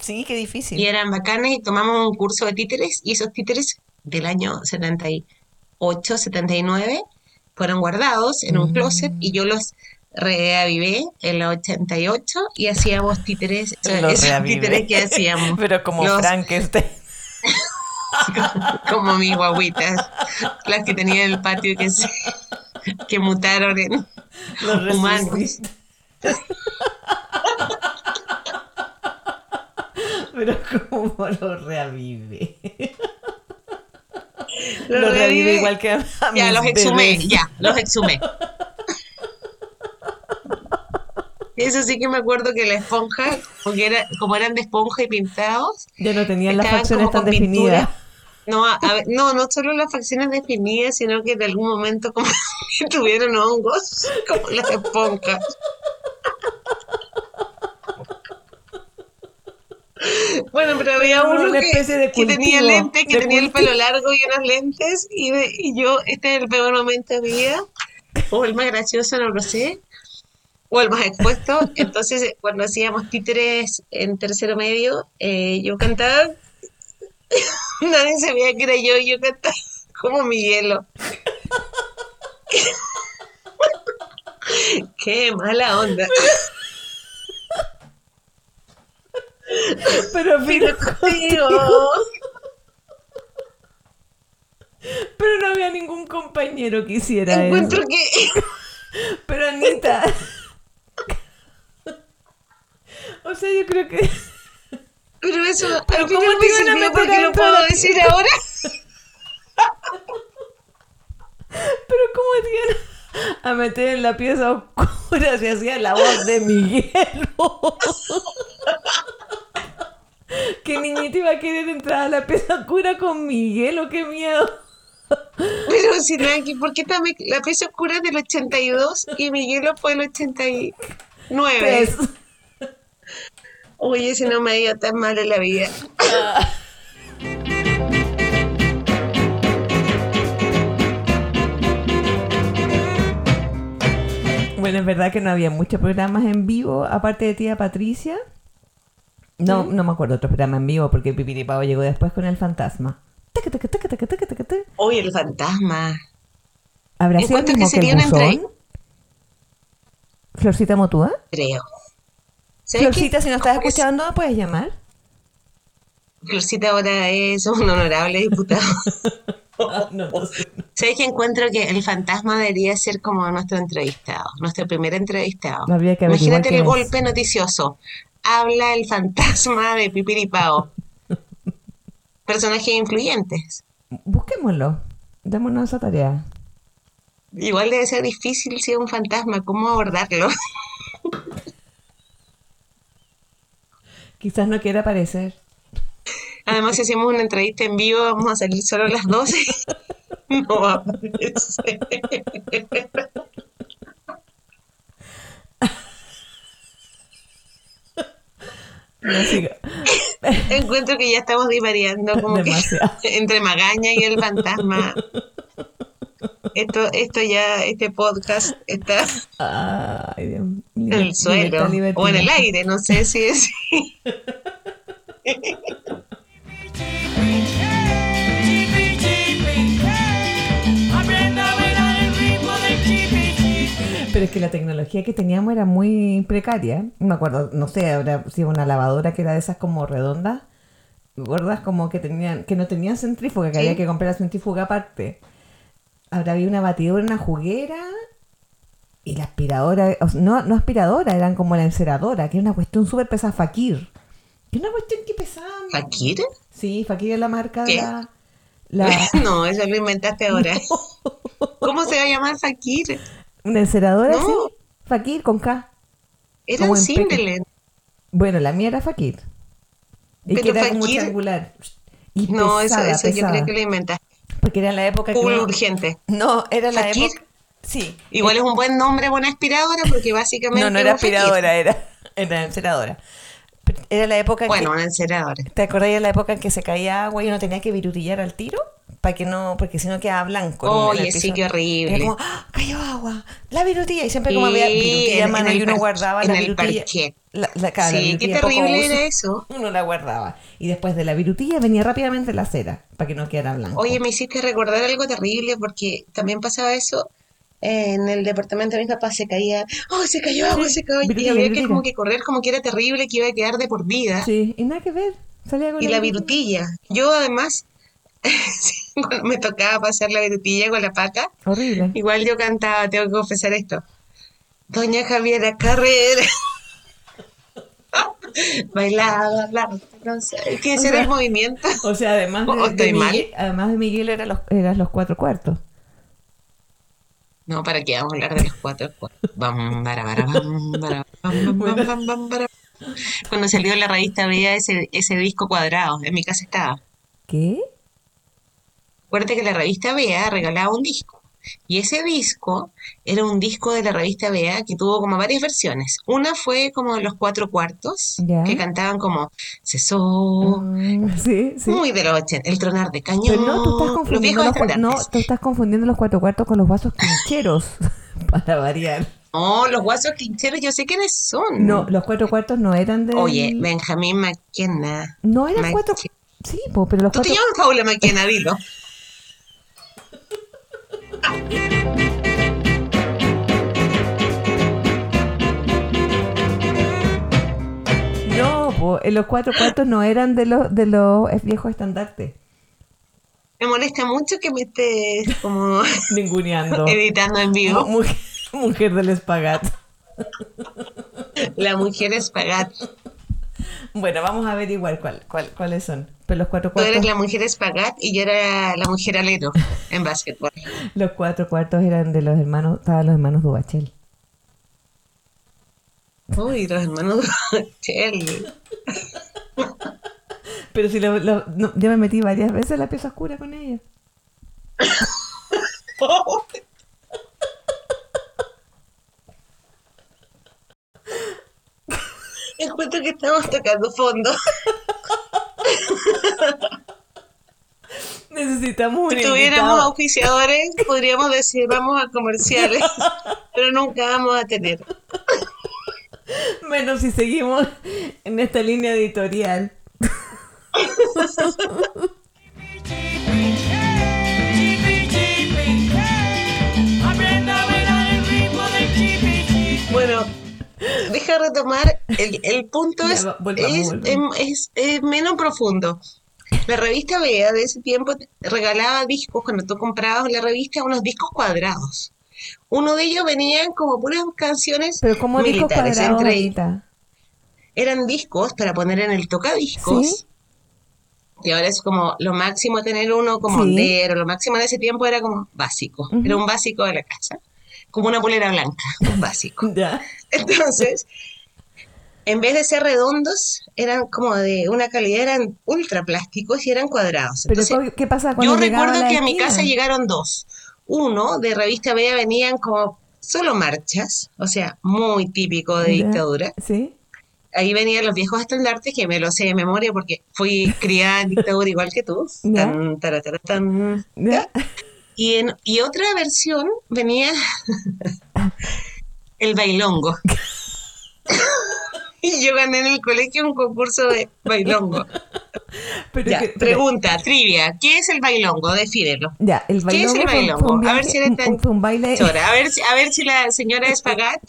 Speaker 1: Sí, qué difícil.
Speaker 2: Y eran bacanes y tomamos un curso de títeres y esos títeres del año 78, 79 fueron guardados en un closet y yo los reavivé en la 88 y hacíamos títeres, esos títeres que hacíamos.
Speaker 1: Pero como Frankenstein.
Speaker 2: como mis guaguitas, las que tenía en el patio y que, que mutaron en los humanos.
Speaker 1: Pero como lo reavive. Lo, revive, igual que a,
Speaker 2: Ya, los exhumé, ya, los exhumé. Eso sí que me acuerdo que la esponja, porque era, como eran de esponja y pintados,
Speaker 1: ya no tenían las facciones tan definidas.
Speaker 2: No, no, no solo las facciones definidas, sino que en algún momento como tuvieron hongos, como las esponjas. Bueno, pero había uno que, que, tenía lentes, que tenía el pelo largo y unas lentes, y, y yo, este es el peor momento de mi vida, o el más gracioso, no lo sé, o el más expuesto. Entonces, cuando hacíamos títeres en tercero medio, eh, yo cantaba, nadie sabía que era yo, y yo cantaba como mi hielo. Qué mala onda.
Speaker 1: Pero mira Pero no había ningún compañero que hiciera
Speaker 2: Encuentro que.
Speaker 1: Pero Anita. O sea, yo creo que.
Speaker 2: Pero eso. ¿Pero ¿Cómo te iban a meter porque lo puedo decir ahora?
Speaker 1: Pero ¿cómo te iban a meter en la pieza oscura si hacía la voz de Miguel? ¿Qué niñita iba a querer entrar a la pieza oscura con Miguel o qué miedo?
Speaker 2: Pero si aquí, ¿por qué también la pieza oscura es del 82 y Miguel fue el 89? Pues. Oye, si no me ha ido tan mal en la vida.
Speaker 1: Bueno, es verdad que no había muchos programas en vivo, aparte de tía Patricia. No, no me acuerdo otro programa en vivo porque Pipiripao llegó después con el fantasma.
Speaker 2: Hoy el fantasma.
Speaker 1: ¿Habrá sido el mismo que, el buzón? ¿Florcita Motúa?
Speaker 2: Creo.
Speaker 1: Florcita, si nos estás escuchando, puedes llamar.
Speaker 2: Florcita ahora es un honorable diputado. ¿Sabes que encuentro que el fantasma debería ser como nuestro entrevistado, nuestro primer entrevistado? Imagínate el golpe noticioso habla el fantasma de Pipiripao. Personajes influyentes.
Speaker 1: Busquémoslo. Démonos esa tarea.
Speaker 2: Igual debe ser difícil si es un fantasma. ¿Cómo abordarlo?
Speaker 1: Quizás no quiera aparecer.
Speaker 2: Además, si hacemos una entrevista en vivo, vamos a salir solo a las 12. no va a aparecer. Encuentro que ya estamos divariando como entre Magaña y el fantasma. Esto, esto ya, este podcast está en el suelo o en el aire, no sé si es.
Speaker 1: Que la tecnología que teníamos era muy precaria. Me acuerdo, no sé, ahora si una lavadora que era de esas como redondas, gordas como que tenían, que no tenían centrífuga, que había que comprar la centrífuga aparte. Ahora había una batidora, una juguera y la aspiradora, no, no aspiradora, eran como la enceradora, que era una cuestión súper pesada, Fakir. Que una cuestión que pesaba.
Speaker 2: ¿Fakir?
Speaker 1: Sí, Fakir es la marca de la,
Speaker 2: no, eso lo inventaste ahora. ¿Cómo se va a llamar Fakir?
Speaker 1: ¿Una enceradora? Sí. Fakir con K.
Speaker 2: Era un Sindelen.
Speaker 1: Bueno, la mía era Fakir. Y que era como triangular.
Speaker 2: Y no, eso, eso yo creo que lo inventaste.
Speaker 1: Porque era la época que.
Speaker 2: urgente.
Speaker 1: No, era la época. Sí.
Speaker 2: Igual es un buen nombre, buena aspiradora, porque básicamente.
Speaker 1: No, no era aspiradora, era. en la enceradora. Era la época
Speaker 2: Bueno, una enceradora.
Speaker 1: ¿Te acordás de la época en que se caía agua y uno tenía que virutillar al tiro? Para que no, porque si no quedaba blanco.
Speaker 2: Oye, sí, qué horrible.
Speaker 1: Era como, ¡Ah, cayó agua, la virutilla. Y siempre como había virutilla mano y uno guardaba
Speaker 2: en
Speaker 1: la
Speaker 2: el
Speaker 1: virutilla.
Speaker 2: La,
Speaker 1: la, cara,
Speaker 2: sí, qué terrible era eso.
Speaker 1: Uno la guardaba. Y después de la virutilla venía rápidamente la cera, para que no quedara blanco.
Speaker 2: Oye, me hiciste recordar algo terrible porque también pasaba eso en el departamento de mis papás se caía, oh, se cayó agua, se cayó, y había que como que correr como que era terrible, que iba a quedar de por vida.
Speaker 1: Sí, y nada que ver, salía con
Speaker 2: Y la virutilla. Yo además, cuando me tocaba pasar la virutilla con la pata,
Speaker 1: horrible.
Speaker 2: Igual yo cantaba, tengo que confesar esto. Doña Javiera Carrera. bailaba, bailaba, no sé, ese era el movimiento.
Speaker 1: O sea, además de, Miguel, además de Miguel eran los, eran los cuatro cuartos.
Speaker 2: No, ¿para qué vamos a hablar de los cuatro? Cuando salió la revista veía ese, ese disco cuadrado, en mi casa estaba.
Speaker 1: ¿Qué?
Speaker 2: Acuérdate que la revista Bea regalaba un disco. Y ese disco era un disco de la revista Bea que tuvo como varias versiones. Una fue como los cuatro cuartos, que cantaban como Cesó.
Speaker 1: Mm, sí, sí.
Speaker 2: Muy de los El tronar de cañón.
Speaker 1: no, tú estás confundiendo los, no, tú estás confundiendo los cuatro cuartos con los vasos quincheros, para variar.
Speaker 2: No, los vasos quincheros yo sé quiénes son.
Speaker 1: No, los cuatro cuartos no eran de.
Speaker 2: Oye, Benjamín McKenna.
Speaker 1: No eran cuatro. Sí, pero los
Speaker 2: ¿Tú
Speaker 1: cuatro.
Speaker 2: te llamas Paula McKenna, dilo.
Speaker 1: No, los cuatro cuartos no eran de los de los viejos estandartes.
Speaker 2: Me molesta mucho que me estés como
Speaker 1: ninguneando,
Speaker 2: editando en vivo.
Speaker 1: Mujer, mujer del espagat.
Speaker 2: La mujer espagat.
Speaker 1: Bueno, vamos a averiguar cuál, cuál, cuáles son. Pero los cuatro
Speaker 2: cuartos. Tú eres la mujer espagat y yo era la mujer alero en básquetbol.
Speaker 1: los cuatro cuartos eran de los hermanos, estaban los hermanos Dubachel.
Speaker 2: Uy, los hermanos Dubachel.
Speaker 1: Pero si lo, yo me metí varias veces en la pieza oscura con ella.
Speaker 2: Encuentro que estamos tocando fondo.
Speaker 1: Necesitamos
Speaker 2: Si tuviéramos auspiciadores, podríamos decir vamos a comerciales, pero nunca vamos a tener.
Speaker 1: Menos si seguimos en esta línea editorial.
Speaker 2: retomar, el, el punto es, es, es, menos profundo. La revista Bea de ese tiempo regalaba discos, cuando tú comprabas la revista, unos discos cuadrados. Uno de ellos venían como puras canciones
Speaker 1: Pero como militares. Entre,
Speaker 2: eran discos para poner en el tocadiscos. Y ahora es como lo máximo tener uno como ¿Sí? lo máximo en ese tiempo era como básico. Era un básico de la casa como una polera blanca, un básico. Entonces, en vez de ser redondos, eran como de una calidad, eran ultra plásticos y eran cuadrados.
Speaker 1: Pero ¿qué pasa cuando
Speaker 2: Yo recuerdo que a mi casa llegaron dos. Uno, de revista Bella venían como solo marchas, o sea, muy típico de dictadura.
Speaker 1: Sí.
Speaker 2: Ahí venían los viejos estandartes que me lo sé de memoria porque fui criada en dictadura igual que tú. Tan, tan, y, en, y otra versión venía el bailongo. y yo gané en el colegio un concurso de bailongo. ya, pregunta, trivia, ¿qué es el bailongo? Defínelo.
Speaker 1: Ya, el bailongo
Speaker 2: ¿Qué es el bailongo?
Speaker 1: a ver si
Speaker 2: un,
Speaker 1: un, baile...
Speaker 2: a ver, a ver si la señora Espagat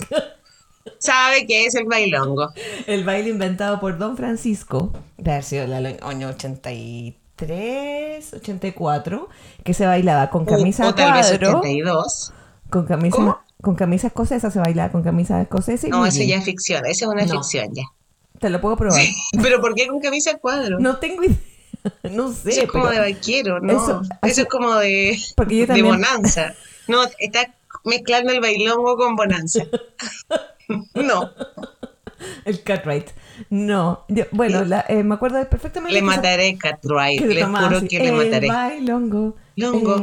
Speaker 2: sabe qué es el bailongo.
Speaker 1: El baile inventado por Don Francisco, de haber sido el año 83 83, 84, que se bailaba con camisa
Speaker 2: o, tal vez 82.
Speaker 1: Con camisa, con camisa escocesa se bailaba con camisa escocesa y
Speaker 2: No, eso ya es ficción, eso es una ficción ya.
Speaker 1: Te lo puedo probar.
Speaker 2: pero ¿por qué con camisa cuadro?
Speaker 1: No tengo idea. No sé.
Speaker 2: Eso es como de vaquero, ¿no? Eso, eso es como de, de bonanza. No, está mezclando el bailongo con bonanza. no.
Speaker 1: El cut No, bueno, eh, me acuerdo perfectamente.
Speaker 2: Le mataré, Catray. Le juro que le mataré.
Speaker 1: El bailongo.
Speaker 2: Longo,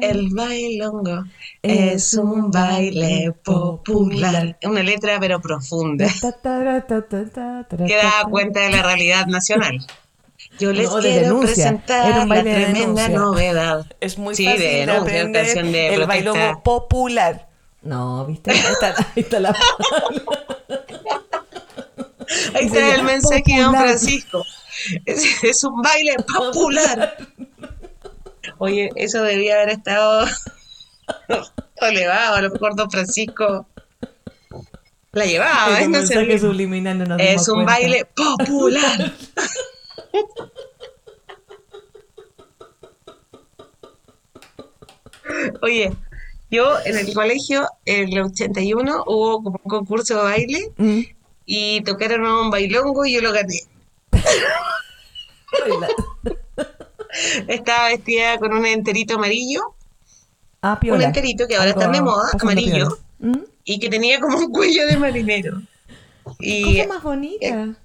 Speaker 2: el, bailongo es un baile popular. Una letra pero profunda. que da cuenta de la realidad nacional. Yo les quiero presentar la tremenda novedad.
Speaker 1: Es muy sí, fácil de, de canción de el bailongo popular. No, ¿viste? Ahí está, ahí está la
Speaker 2: Ahí está el mensaje de Don Francisco. Es, un baile popular. Oye, eso debía haber estado elevado. A lo mejor Don Francisco la llevaba. Es,
Speaker 1: no
Speaker 2: es un baile popular. Oye, yo en el colegio, en el 81, hubo como un concurso de baile mm. Y tocaron un bailongo y yo lo gané. Estaba vestida con un enterito amarillo.
Speaker 1: Ah,
Speaker 2: un enterito que ahora está de moda, amarillo. ¿Mm? Y que tenía como un cuello de marinero.
Speaker 1: Y Cosa más bonita.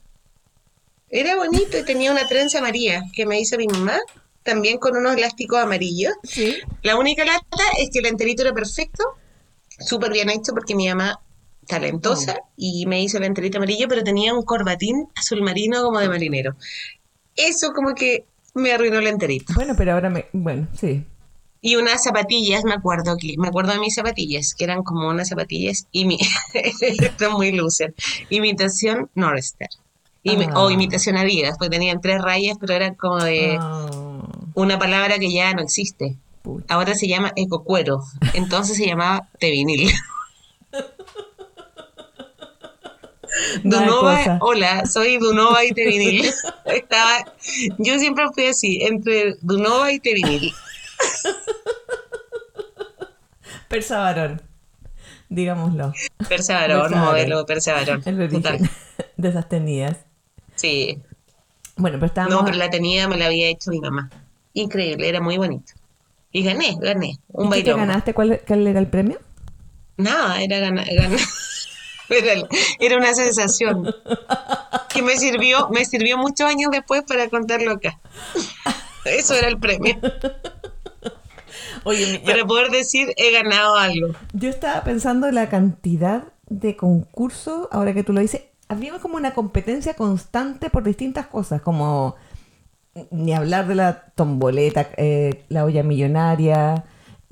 Speaker 2: Era bonito y tenía una trenza amarilla que me hizo mi mamá también con unos elásticos amarillos. La única lata es que el enterito era perfecto, súper bien hecho porque mi mamá talentosa oh. y me hizo el enterito amarillo, pero tenía un corbatín azul marino como de marinero. Eso como que me arruinó el enterito.
Speaker 1: Bueno, pero ahora me... Bueno, sí.
Speaker 2: Y unas zapatillas, me acuerdo que, me acuerdo de mis zapatillas, que eran como unas zapatillas y mi, esto muy loser, imitación Northstar. O ah. imitación Adidas, porque tenían tres rayas, pero eran como de... Ah una palabra que ya no existe. Ahora se llama ecocuero. Entonces se llamaba tevinil. Dunova, hola, soy Dunova y Tevinil. Estaba, yo siempre fui así, entre Dunova y Tevinil.
Speaker 1: Persavarón, digámoslo.
Speaker 2: Persavarón, modelo Persavarón.
Speaker 1: El origen de esas tenidas.
Speaker 2: Sí.
Speaker 1: Bueno, pero estábamos...
Speaker 2: No, pero la tenida me la había hecho mi mamá increíble, era muy bonito. Y gané, gané, un
Speaker 1: ¿Y ¿Qué ganaste? ¿Cuál, era el premio?
Speaker 2: Nada, era ganar, Era, una sensación que me sirvió, me sirvió muchos años después para contarlo acá. Eso era el premio. Oye, para poder decir he ganado algo.
Speaker 1: Yo estaba pensando en la cantidad de concursos, ahora que tú lo dices, había como una competencia constante por distintas cosas, como ni hablar de la tomboleta, eh, la olla millonaria.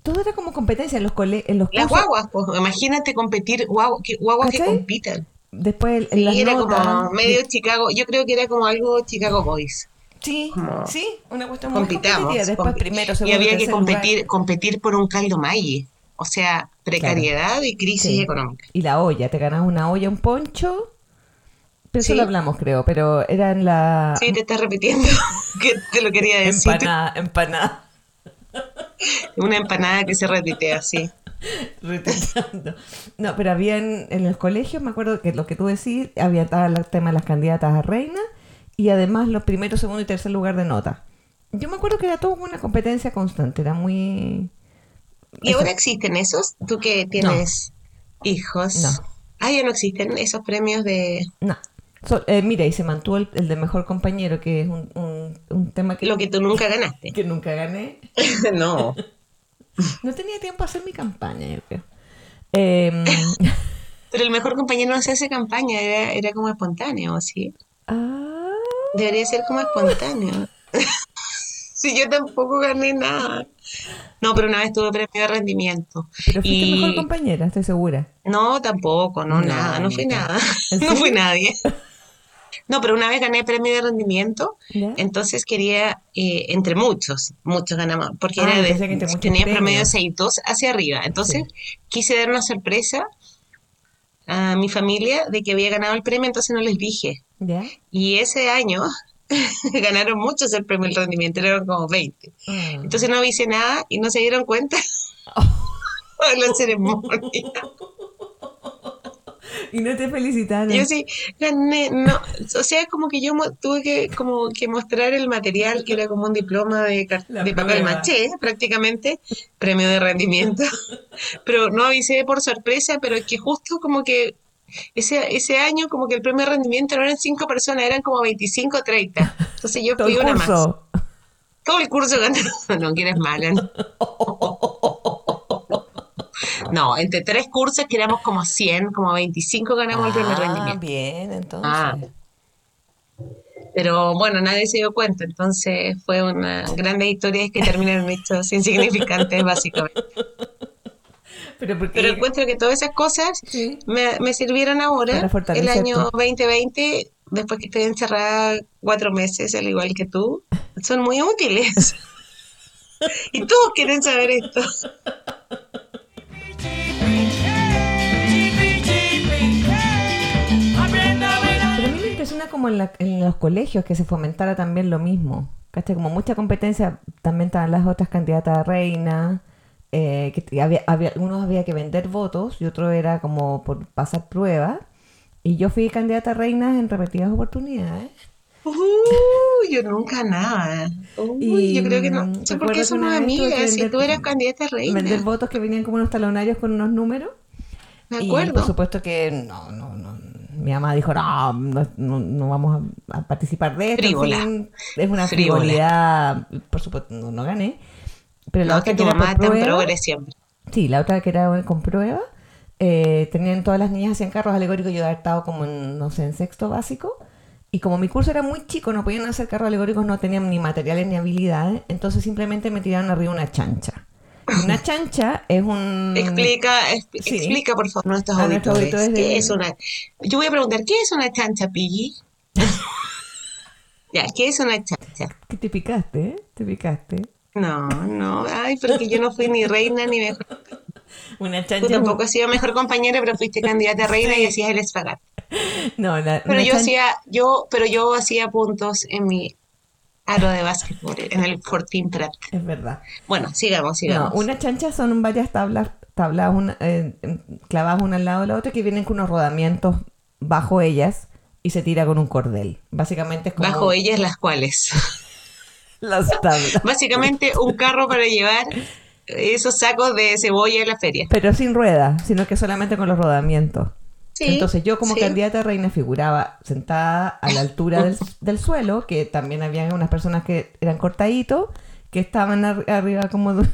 Speaker 1: Todo era como competencia en los cole en los
Speaker 2: Las guaguas, pues, imagínate competir, guaguas que, guaguas que compitan.
Speaker 1: Después en
Speaker 2: sí, era como medio Chicago, yo creo que era como algo Chicago Boys.
Speaker 1: Sí, sí, una cuestión muy competitiva. Después primero,
Speaker 2: Y había que competir, competir por un caldo maíz. O sea, precariedad y crisis económica.
Speaker 1: Y la olla, te ganas una olla, un poncho eso lo hablamos, creo, pero era en la...
Speaker 2: Sí, te estás repitiendo, que te lo quería decir.
Speaker 1: Empanada, empanada.
Speaker 2: Una empanada que se repite así.
Speaker 1: No, pero había en, en el colegio, me acuerdo que lo que tú decís, había el tema de las candidatas a reina y además los primeros, segundo y tercer lugar de nota. Yo me acuerdo que era todo una competencia constante, era muy...
Speaker 2: ¿Y ahora existen esos? ¿Tú que tienes hijos? No. Ah, ya no existen esos premios de...
Speaker 1: No. Eh, mira, y se mantuvo el, de mejor compañero, que es un, un, tema que...
Speaker 2: Lo que tú nunca ganaste.
Speaker 1: Que nunca gané.
Speaker 2: no.
Speaker 1: no tenía tiempo a hacer mi campaña, yo creo. Em,
Speaker 2: Pero el mejor compañero no se hace campaña, era, era como espontáneo, ¿sí?
Speaker 1: Ah.
Speaker 2: Debería ser como espontáneo. si yo tampoco gané nada. No, pero una vez tuve premio de rendimiento.
Speaker 1: Pero fuiste mejor compañera, estoy segura.
Speaker 2: No, tampoco, no, nada, no fui nada. no fui nadie. No, pero una vez gané premio de rendimiento, entonces quería, eh, entre muchos, muchos ganamos, porque ah, era de, tenía promedio 6-2 hacia arriba. Entonces quise dar una sorpresa a mi familia de que había ganado el premio, entonces no les dije. Y ese año ganaron muchos el premio del rendimiento, eran como 20. Ah. Entonces no avisé nada y no se dieron cuenta de la ceremonia.
Speaker 1: Y no te felicitaron.
Speaker 2: Yo sí, gané, no, o sea, como que yo tuve que, como que mostrar el material, que era como un diploma de, de papel maché, prácticamente, premio de rendimiento. Pero no avisé por sorpresa, pero es que justo como que ese, ese año como que el primer rendimiento no eran cinco personas, eran como 25 30. Entonces yo fui una más. Todo el curso ganó. No, quieres mala. No, entre tres cursos que éramos como 100, como 25 ganamos el primer ah, rendimiento.
Speaker 1: bien, entonces. Ah.
Speaker 2: Pero bueno, nadie se dio cuenta, entonces fue una gran historia que terminaron hechos insignificantes, básicamente. Pero, Pero, encuentro que todas esas cosas me, me, sirvieron ahora, el año 2020, después que estoy encerrada cuatro meses, al igual que tú, son muy útiles. y todos quieren saber esto.
Speaker 1: Como en, los colegios que se fomentara también lo mismo. ¿Cachai? Como mucha competencia, también estaban las otras candidatas a reina. Eh, que había, había, unos había que vender votos y otro era como por pasar pruebas. Y yo fui candidata a reina en repetidas oportunidades.
Speaker 2: yo nunca nada. yo creo que no. Sé por qué somos amigas. Si tú eras candidata a reina.
Speaker 1: Vender votos que venían como unos talonarios con unos números.
Speaker 2: Me acuerdo.
Speaker 1: Y por supuesto que no, no, no, mi mamá dijo, no, no, vamos a, participar de esto. es una frivolidad, por supuesto, no, gané. Pero la otra que, era prueba, siempre. Sí, la otra que era con prueba, eh, tenían todas las niñas hacían carros alegóricos, yo había estado como en, no sé, en sexto básico. Y como mi curso era muy chico, no podían hacer carros alegóricos, no tenían ni materiales ni habilidades, entonces simplemente me tiraron arriba una chancha. Una chancha es un...
Speaker 2: Explica, explica por favor nuestros auditores. ¿Qué es una... Yo voy a preguntar, ¿qué es una chancha, Piggy? ya, ¿qué es una chancha?
Speaker 1: ¿Qué te picaste, ¿eh? Te picaste.
Speaker 2: No, no, ay, porque yo no fui ni reina ni mejor. Una chancha. Tú tampoco has sido mejor compañera, pero fuiste candidata a reina y decías el espagat.
Speaker 1: No, la,
Speaker 2: pero yo hacía, yo, pero yo hacía puntos en mi aro de básquetbol en el Fortín Prat.
Speaker 1: Es verdad.
Speaker 2: Bueno, sigamos, sigamos.
Speaker 1: No, una chancha son varias tablas, tablas una, eh, clavadas una al lado de la otra que vienen con unos rodamientos bajo ellas y se tira con un cordel. Básicamente es como...
Speaker 2: Bajo ellas las cuales.
Speaker 1: las tablas.
Speaker 2: Básicamente un carro para llevar esos sacos de cebolla en la feria.
Speaker 1: Pero sin ruedas, sino que solamente con los rodamientos. Entonces yo como candidata a reina figuraba sentada a la altura del, suelo, que también había unas personas que eran cortaditos, que estaban arriba como...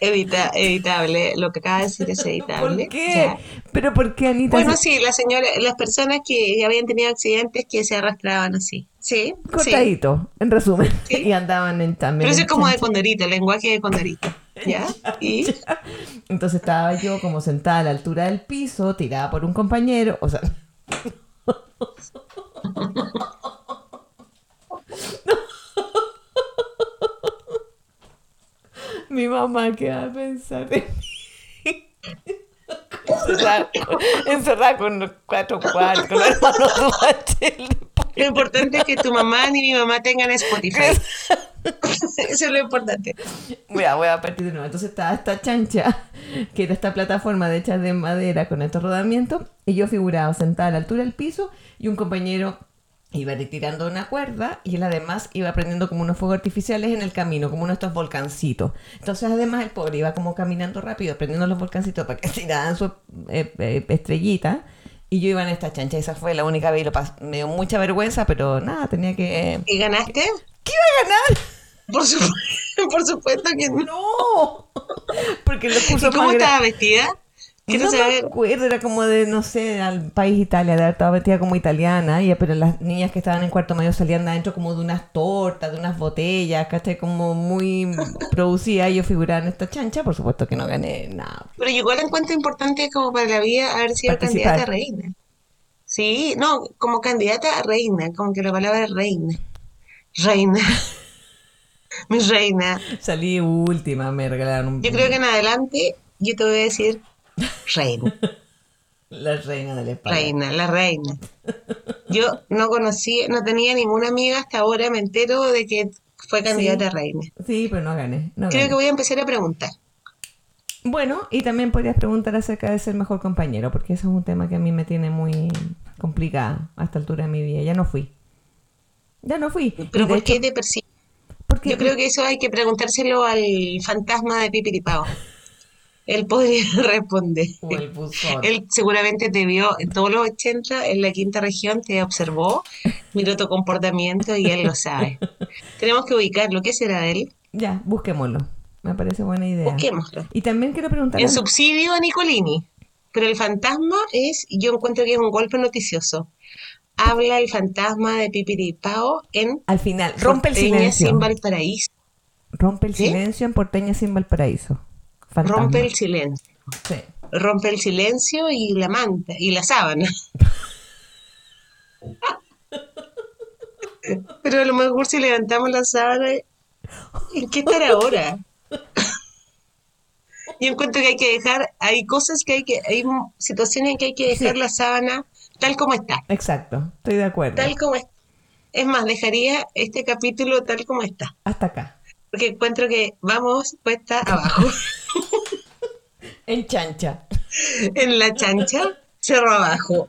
Speaker 2: Evita, evitable, lo que acaba de decir es evitable.
Speaker 1: ¿Por qué? ¿Pero por qué, Anita?
Speaker 2: Bueno, sí, la señora, las personas que habían tenido accidentes que se arrastraban así. Sí.
Speaker 1: Cortadito, en resumen. Y andaban en también.
Speaker 2: Pero eso es como de condorito, el lenguaje de condorito. ¿Ya? ¿Y?
Speaker 1: Entonces estaba yo como sentada a la altura del piso, tirada por un compañero, o sea... Mi mamá, ¿qué va a pensar mí? Encerrada, con cuatro cuartos, con hermanos
Speaker 2: Lo importante es que tu mamá ni mi mamá tengan Spotify. Eso es lo importante.
Speaker 1: Voy a, voy a partir de nuevo. Entonces estaba esta chancha, que era esta plataforma de hecha de madera con estos rodamientos, y yo figuraba sentada a la altura del piso y un compañero iba retirando una cuerda y él además iba prendiendo como unos fuegos artificiales en el camino, como uno de estos volcancitos. Entonces además el pobre iba como caminando rápido, prendiendo los volcancitos para que tiraran su eh, eh, estrellita. Y yo iba en esta chancha, esa fue la única vez, y me dio mucha vergüenza, pero nada, tenía que...
Speaker 2: ¿Y ganaste?
Speaker 1: ¿Qué iba a ganar?
Speaker 2: Por, por supuesto que no.
Speaker 1: No. Porque los
Speaker 2: ¿Y cómo estaba vestida?
Speaker 1: No me acuerdo, era como de, no sé, al país Italia, de haber estado vestida como italiana, y, pero las niñas que estaban en cuarto medio salían de adentro como de unas tortas, de unas botellas, ¿cachai? Como muy producida, y yo figuraba en esta chancha, por supuesto que no gané nada.
Speaker 2: Pero igual encuentro importante como para la vida haber sido candidata a reina. Sí, no, como candidata a reina, como que la palabra es reina. Reina. Mi reina.
Speaker 1: Salí última, me regalaron un...
Speaker 2: Yo creo que en adelante yo te voy a decir reina.
Speaker 1: La reina del espacio.
Speaker 2: Reina, la reina. Yo no conocí, no tenía ninguna amiga hasta ahora, me entero de que fue candidata a reina.
Speaker 1: Sí, pero no gané.
Speaker 2: Creo que voy a empezar a preguntar.
Speaker 1: Bueno, y también podrías preguntar acerca de ser mejor compañero, porque eso es un tema que a mí me tiene muy complicada a esta altura de mi vida. Ya no fui. Ya no fui.
Speaker 2: ¿Pero por qué te Porque Yo creo que eso hay que preguntárselo al fantasma de Pipiripao. Él podría responder. Él seguramente te vio en todos los 80 en la quinta región, te observó, miró tu comportamiento y él lo sabe. Tenemos que ubicarlo. ¿Qué será él?
Speaker 1: Ya, busquémoslo. Me parece buena idea.
Speaker 2: Busquémoslo.
Speaker 1: Y también quiero preguntar.
Speaker 2: En subsidio a Nicolini. Pero el fantasma es, yo encuentro que es un golpe noticioso. Habla el fantasma de Pipiripao en.
Speaker 1: Al final, rompe el silencio.
Speaker 2: sin Valparaíso.
Speaker 1: Rompe el silencio en Porteña sin Valparaíso.
Speaker 2: Rompe el silencio. Sí. Rompe el silencio y la manta y la sábana. Pero a lo mejor si levantamos la sábana, ¿en qué estar ahora? Yo encuentro que hay que dejar, hay cosas que hay que, hay situaciones en que hay que dejar la sábana tal como está.
Speaker 1: Exacto, estoy de acuerdo.
Speaker 2: Tal como está. Es más, dejaría este capítulo tal como está.
Speaker 1: Hasta acá.
Speaker 2: Porque encuentro que vamos puesta abajo.
Speaker 1: en chancha.
Speaker 2: En la chancha, cerro abajo.